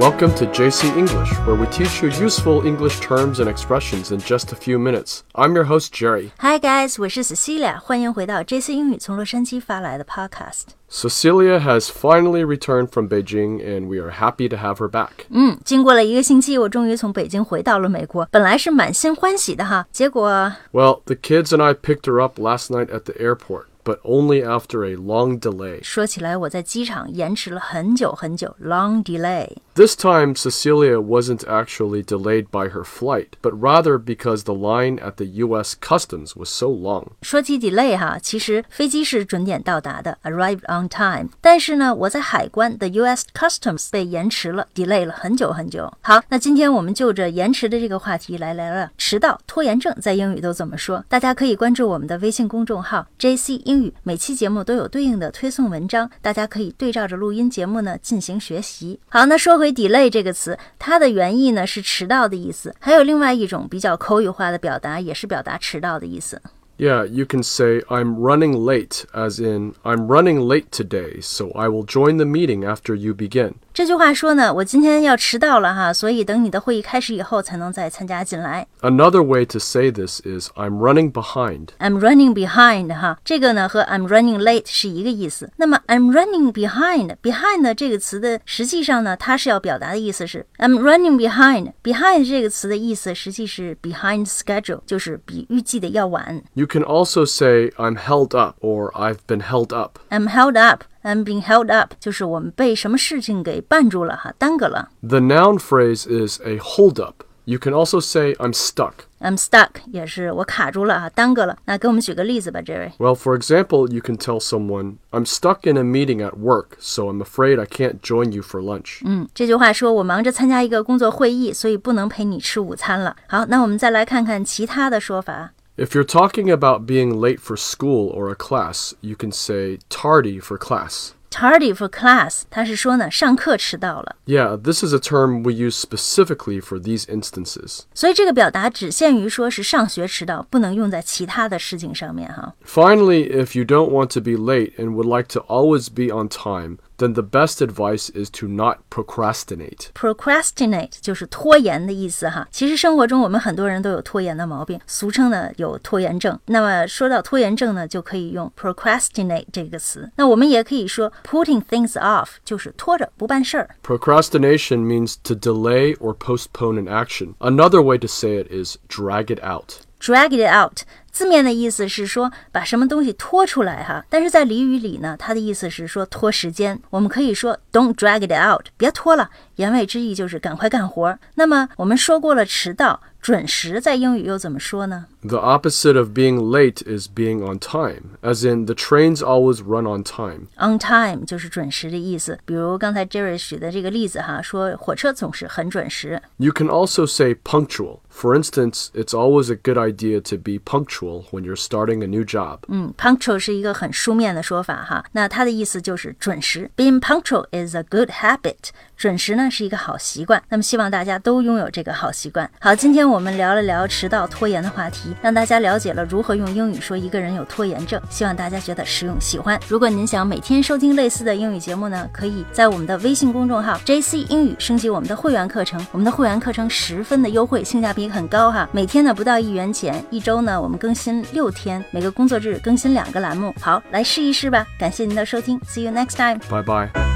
Welcome to JC English, where we teach you useful English terms and expressions in just a few minutes. I'm your host, Jerry. Hi guys，我是 Cecilia，欢迎回到 JC 英语从洛杉矶发来的 Podcast。 Cecilia has finally returned from Beijing, and we are happy to have her back. 嗯，经过了一个星期，我终于从北京回到了美国，本来是满心欢喜的哈，结果 Well, the kids and I picked her up last night at the airport, but only after a long delay. 说起来我在机场延迟了很久很久，long delay。 This time, Cecilia wasn't actually delayed by her flight, but rather because the line at the U.S. Customs was so long. 说起 delay 哈，其实飞机是准点到达的，arrived on time。但是呢，我在海关的 U.S. Customs 被延迟了，delay 了很久很久。好，那今天我们就着延迟的这个话题来聊聊迟到、拖延症在英语都怎么说。大家可以关注我们的微信公众号 J.C. 英语，每期节目都有对应的推送文章，大家可以对照着录音节目呢进行学习。好，那说回 delay 这个词，它的原意呢是迟到的意思，还有另外一种比较口语化的表达，也是表达迟到的意思。 Yeah, you can say, I'm running late, as in, I'm running late today, so I will join the meeting after you begin. 这句话说呢，我今天要迟到了哈，所以等你的会议开始以后才能再参加进来。 Another way to say this is, I'm running behind. I'm running behind 哈，这个呢和 I'm running late 是一个意思。那么 I'm running behind，behind 呢这个词的实际上呢，它是要表达的意思是 I'm running behind。behind 这个词的意思实际是 behind schedule，就是比预计的要晚。 You can also say, I'm held up, or I've been held up. I'm held up。 I'm being held up，就是我们被什么事情给绊住了哈，耽搁了。 The noun phrase is a hold up. You can also say, I'm stuck. I'm stuck，也是我卡住了哈，耽搁了。那给我们举个例子吧，这位。 Well, for example, you can tell someone, I'm stuck in a meeting at work, so I'm afraid I can't join you for lunch. 嗯，这句话说我忙着参加一个工作会议，所以不能陪你吃午餐了。好，那我们再来看看其他的说法。 If you're talking about being late for school or a class, you can say tardy for class. Tardy for class，它是说呢上课迟到了， Yeah, this is a term we use specifically for these instances. 所以这个表达只限于说是上学迟到，不能用在其他的事情上面哈。 Finally, if you don't want to be late and would like to always be on time, then the best advice is to not procrastinate. Procrastinate 就是拖延的意思哈。其实生活中我们很多人都有拖延的毛病，俗称呢有拖延症。那么说到拖延症呢，就可以用 procrastinate 这个词。那我们也可以说 putting things off，就是拖着不办事儿。 Procrastination means to delay or postpone an action. Another way to say it is drag it out. Drag it out，字面的意思是说把什么东西拖出来哈，但是在俚语里呢，它的意思是说拖时间。我们可以说 Don't drag it out，别拖了，言外之意就是赶快干活。那么我们说过了迟到，准时在英语又怎么说呢 The opposite of being late is being on time, as in the trains always run on time. ？On time 就是准时的意思。比如刚才 Jerry 举的这个例子哈，说火车总是很准时。 You can also say punctual. For instance, it's always a good idea to be punctual when you're starting a new job. 嗯，punctual 是一个很书面的说法哈，那它的意思就是准时。Being punctual is a good habit，准时呢是一个好习惯。那么希望大家都拥有这个好习惯。好，今天 我们聊了聊迟到、拖延的话题，让大家了解了如何用英语说一个人有拖延症。希望大家觉得实用喜欢。如果您想每天收听类似的英语节目呢，可以在我们的微信公众号 JC 英语升级我们的会员课程。我们的会员课程十分的优惠，性价比很高哈，每天呢不到一元钱，一周呢我们更新六天，每个工作日更新两个栏目。好，来试一试吧。感谢您的收听，See you next time。Bye bye.